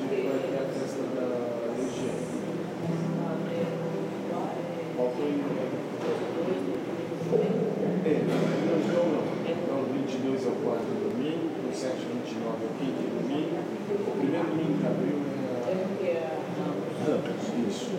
dia vai ter a festa da Faltou não, então não. 22 ao 4 domingo, no 7, ao 15 domingo. O primeiro domingo de abril né, é. Isso.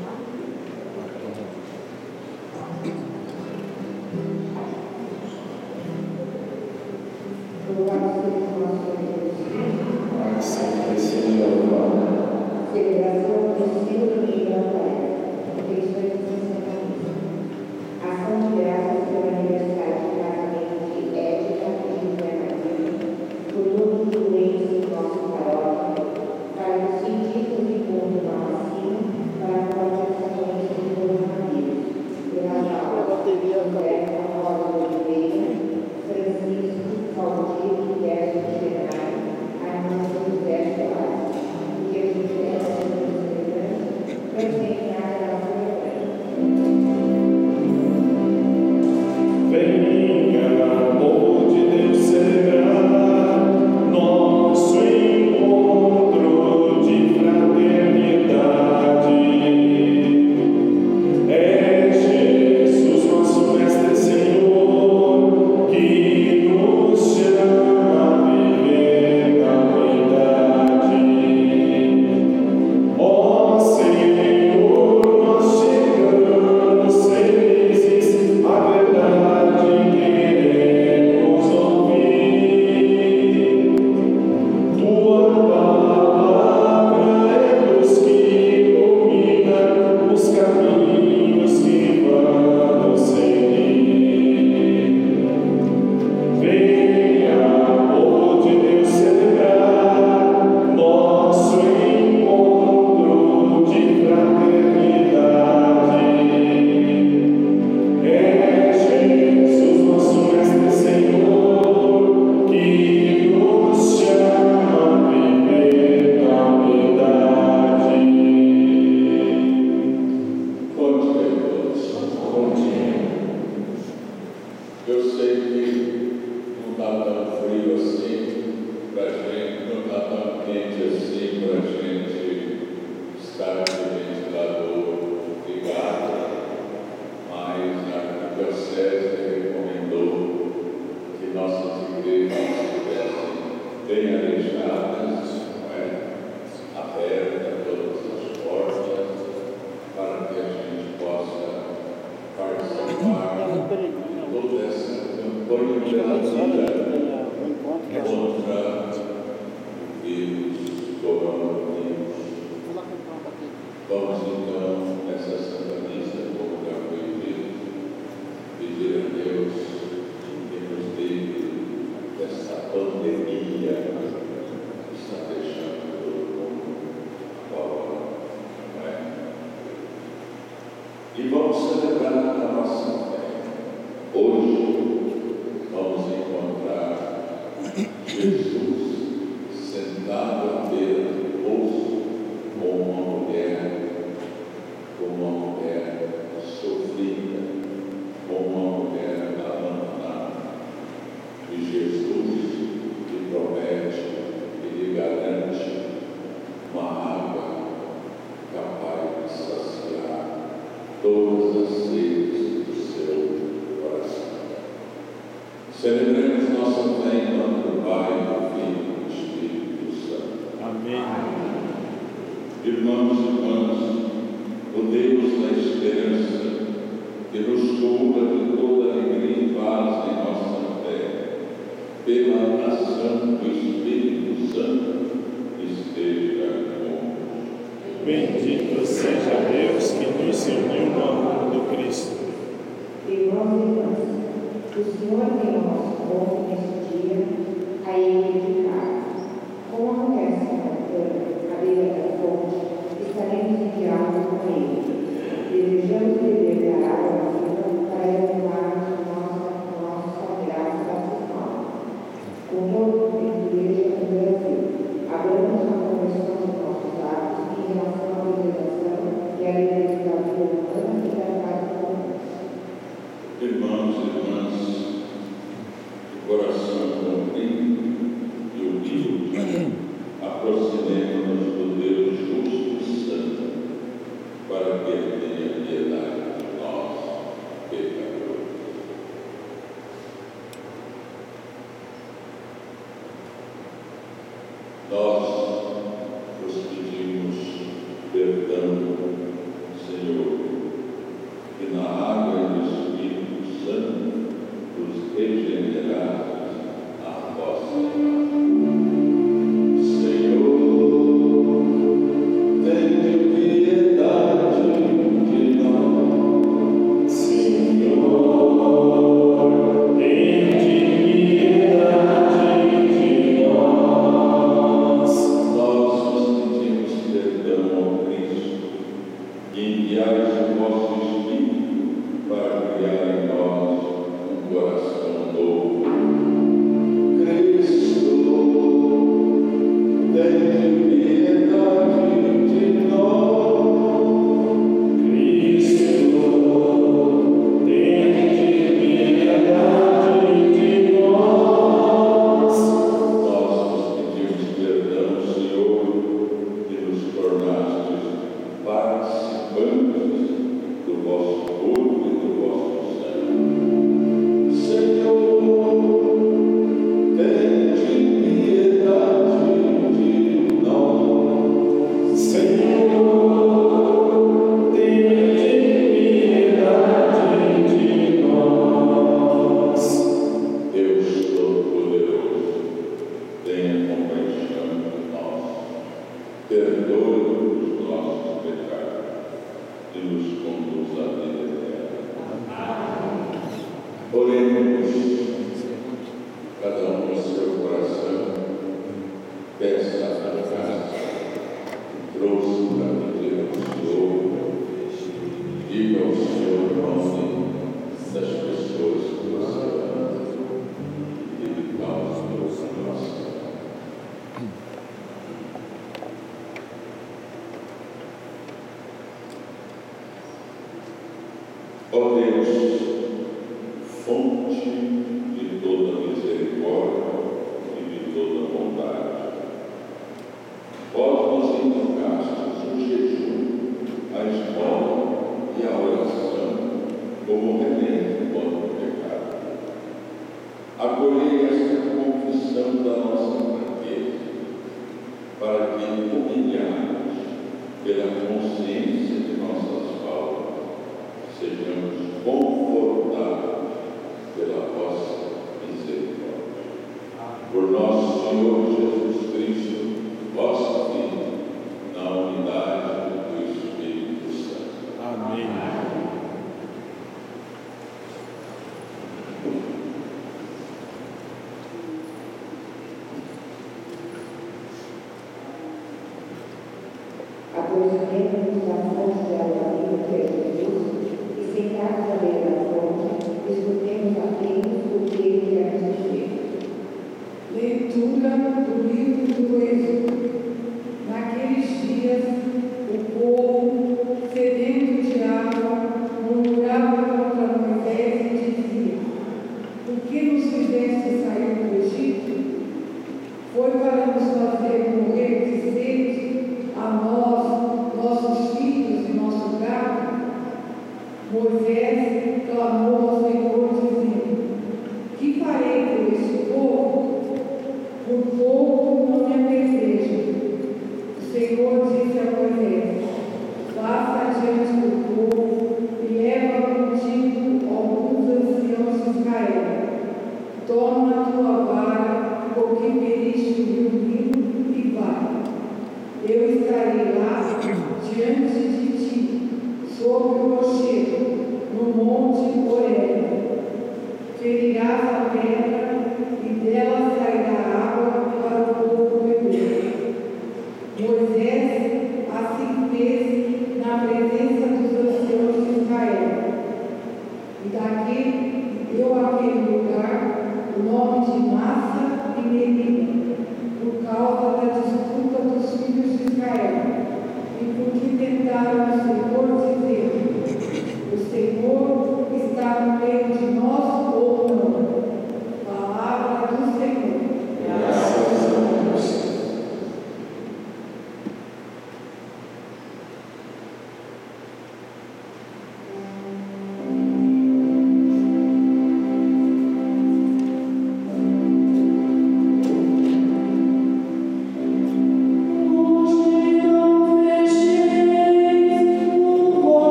Aí ele ficava. Como acontece né? na beira da fonte,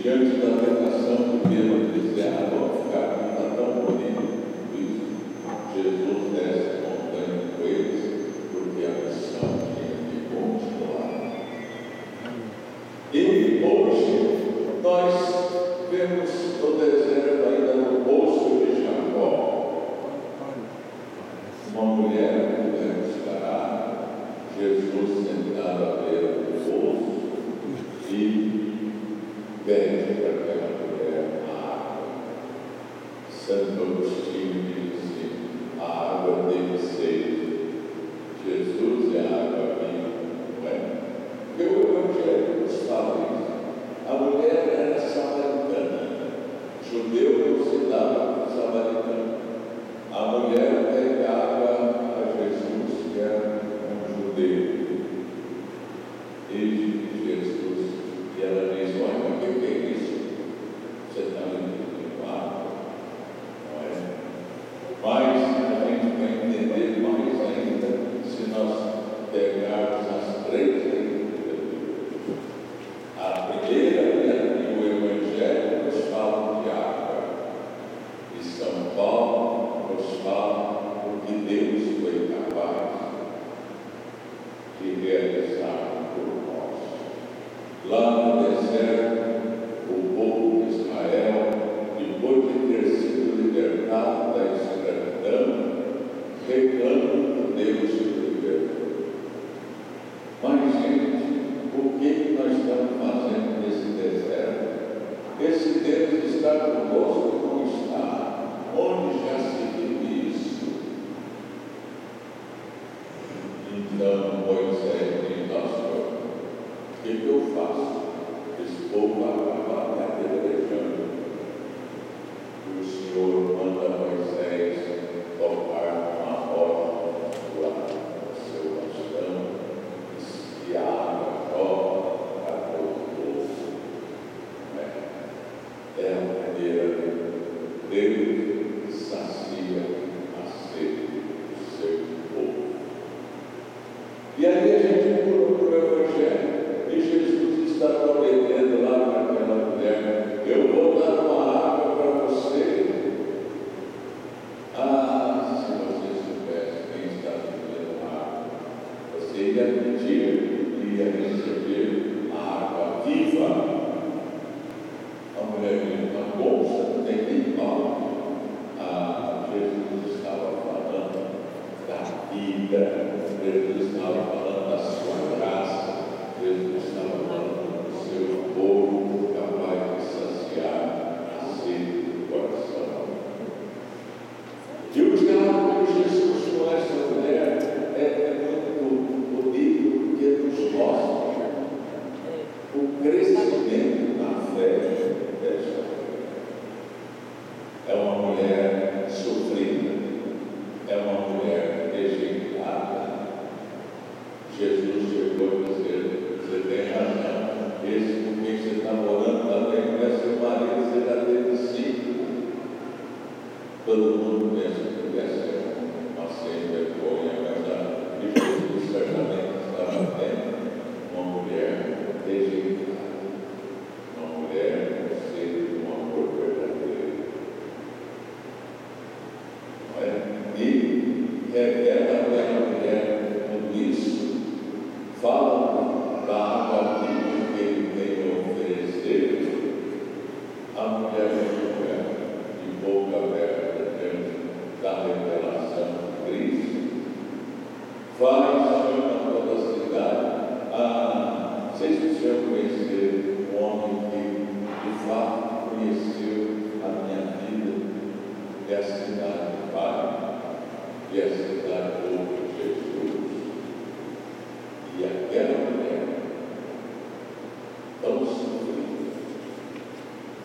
tão sofrido,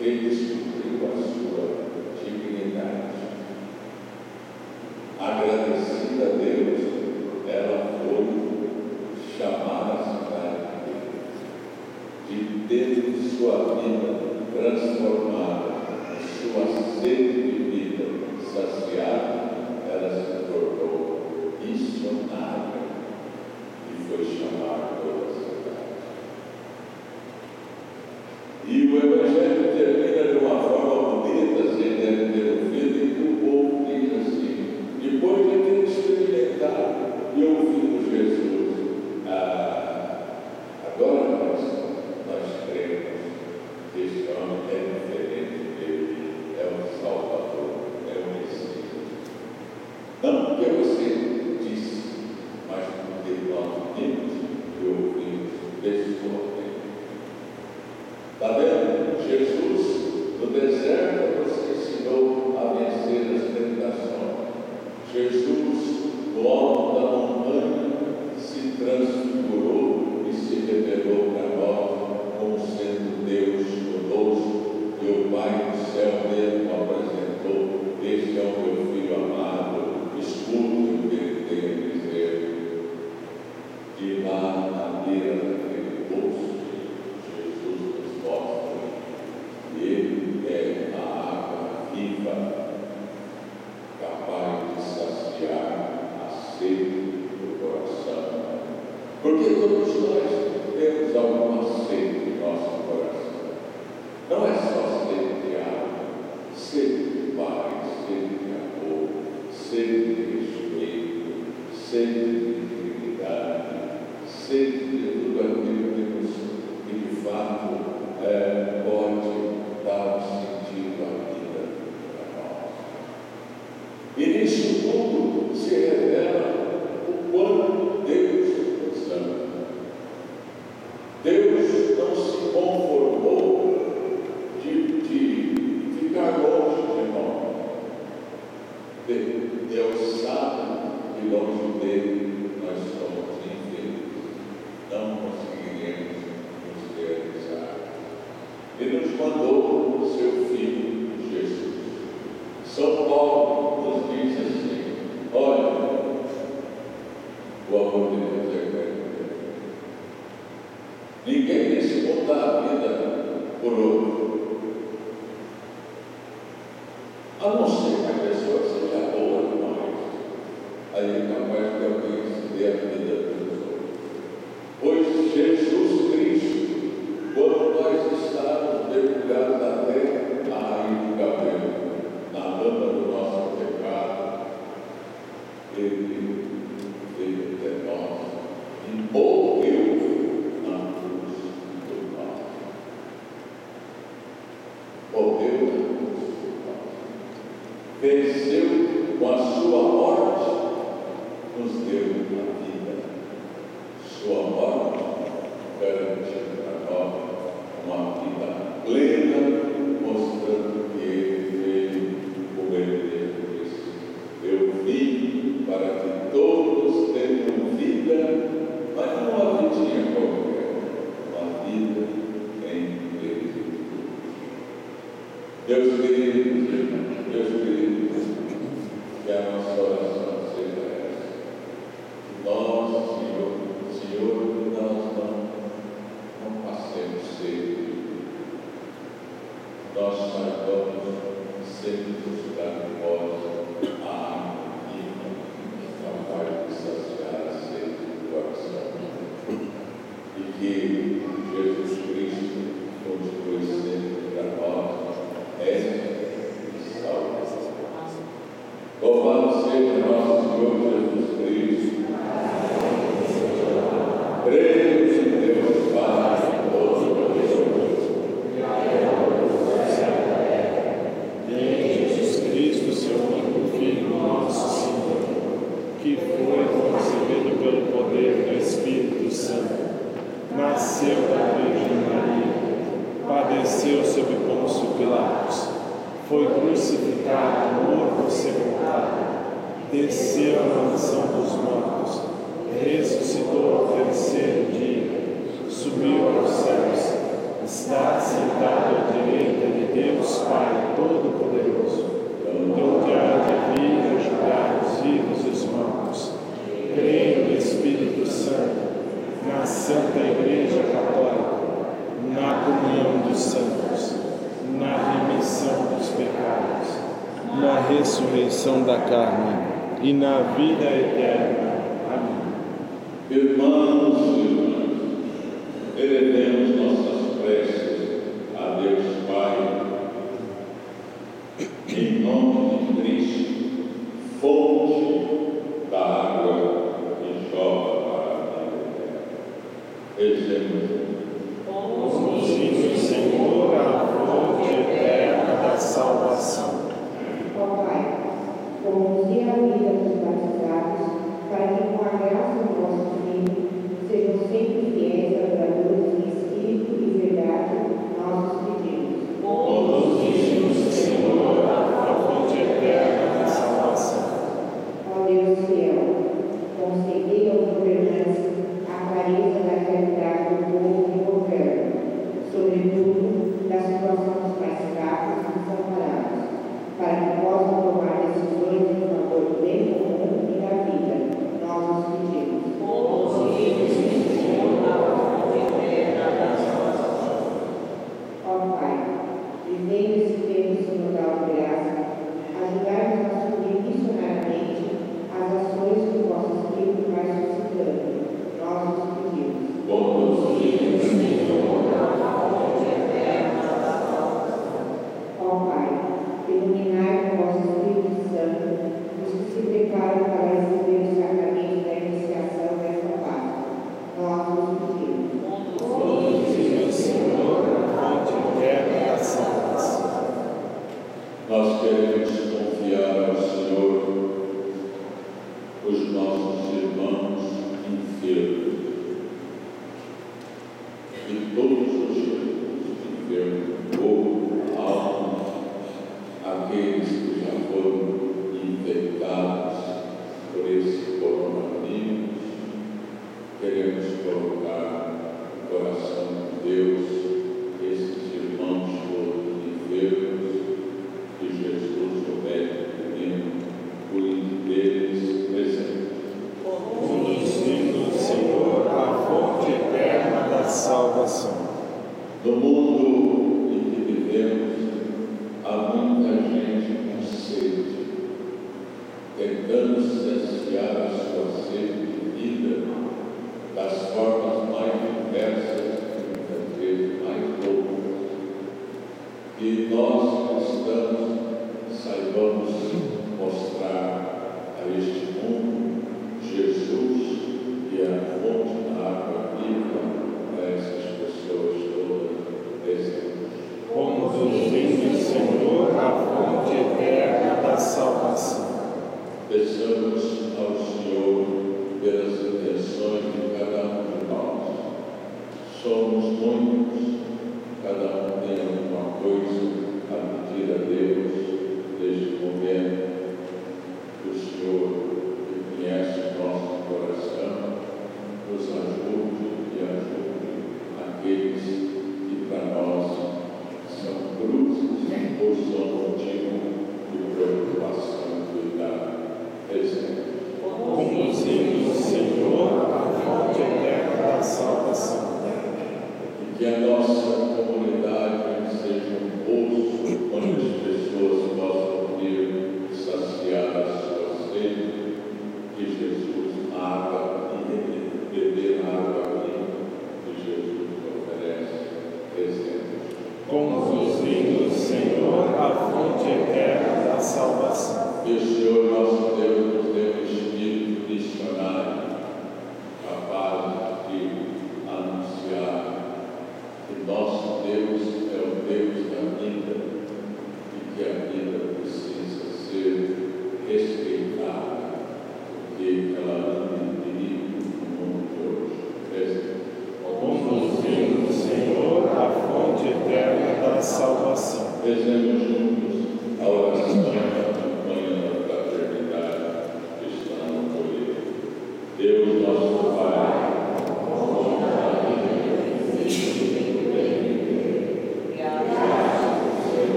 ele descobriu a sua dignidade. Agradecida a Deus, ela foi chamada para de Deus sua vida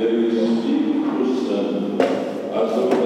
there is deep wisdom as the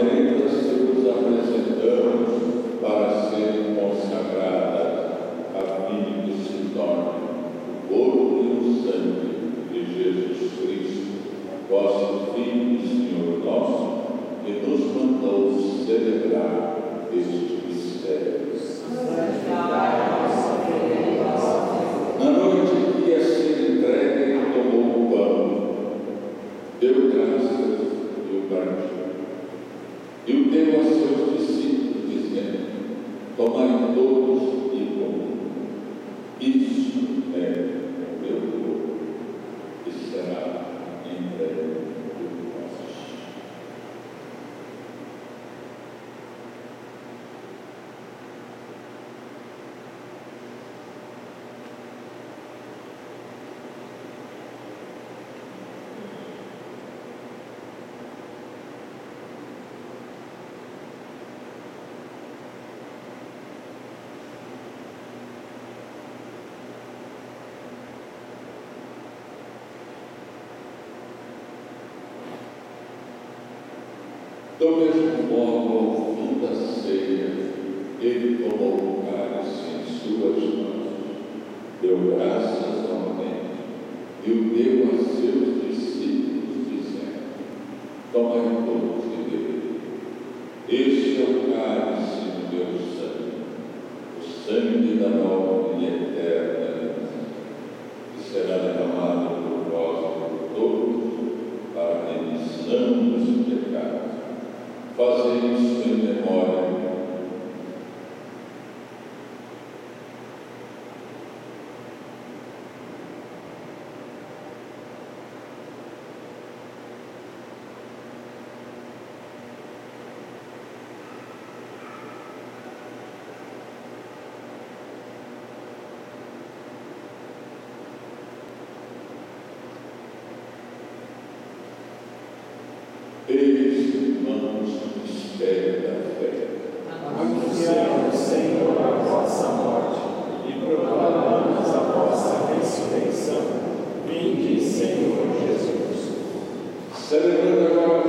Eis, irmãos, o mistério da fé. Anunciamos, Senhor, a vossa morte e proclamamos a vossa ressurreição. Vinde, Senhor Jesus. Celebrando agora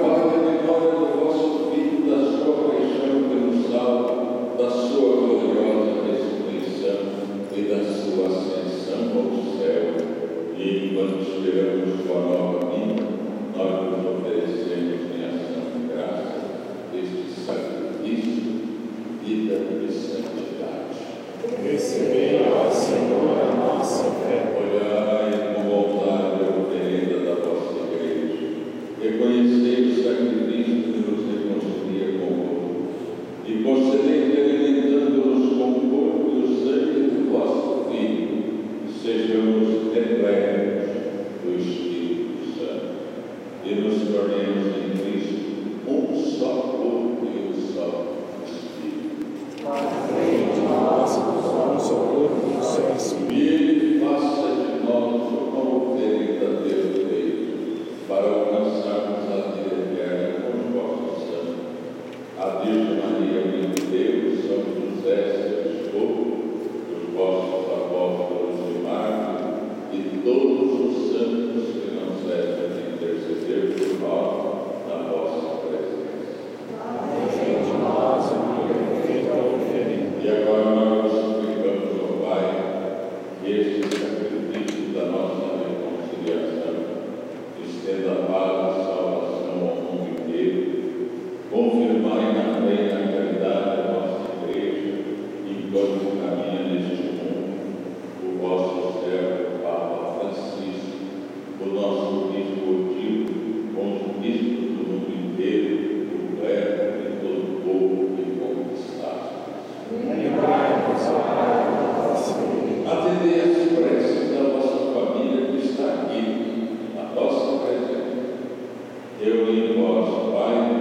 eu em vós, Pai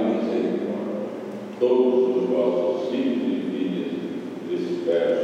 todos os vossos filhos e filhas dispersos.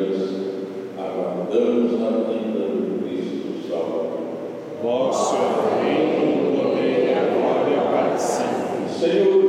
Damos a vida do Cristo Salvador. Vosso reino, o poder e a glória para sempre. Senhor,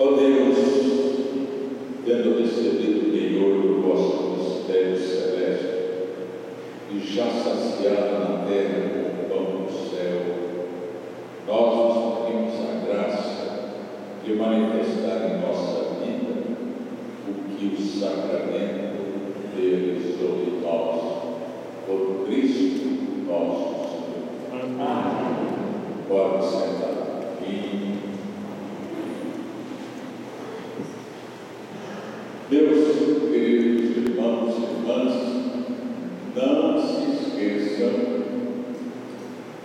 Ó oh Deus, tendo recebido o penhor do vosso mistério celeste e já saciado na terra com o pão do céu, nós vos pedimos a graça de manifestar em nossa vida o que o sacramento dele sobre nós, por Cristo nosso Senhor. Amém. Pode sentar. E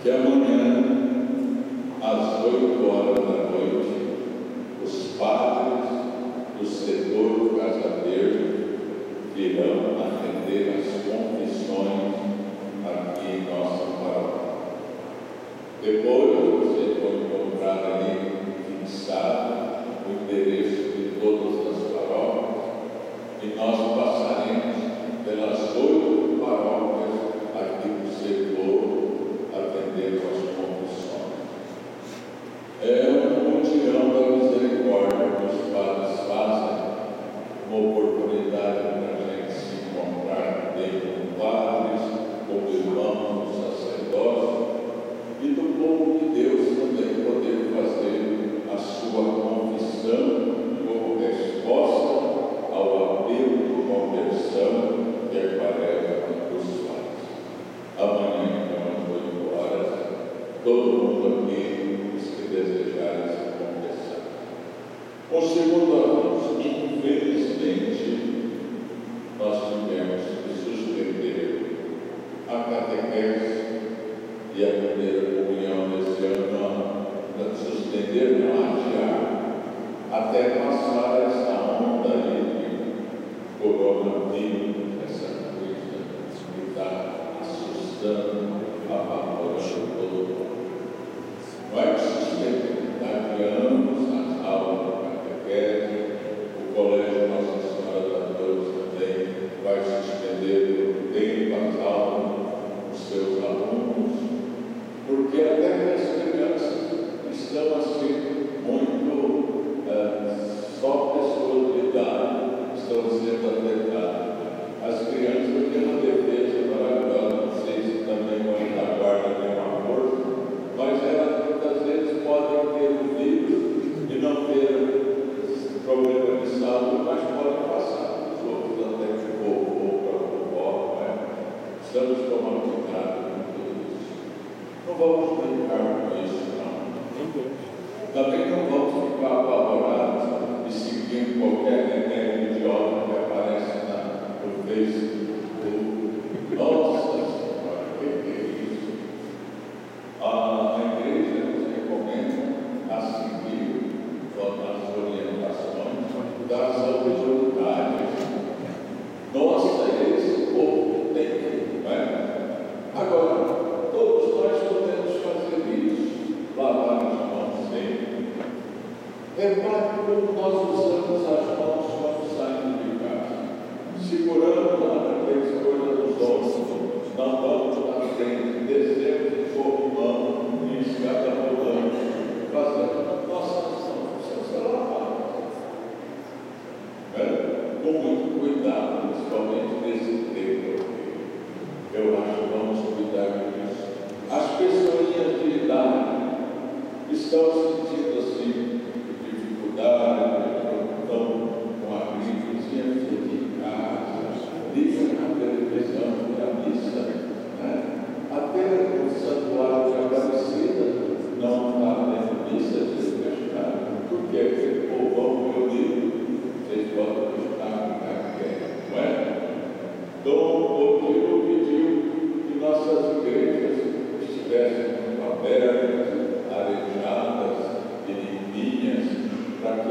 Até amanhã.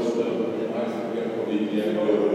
Thank you.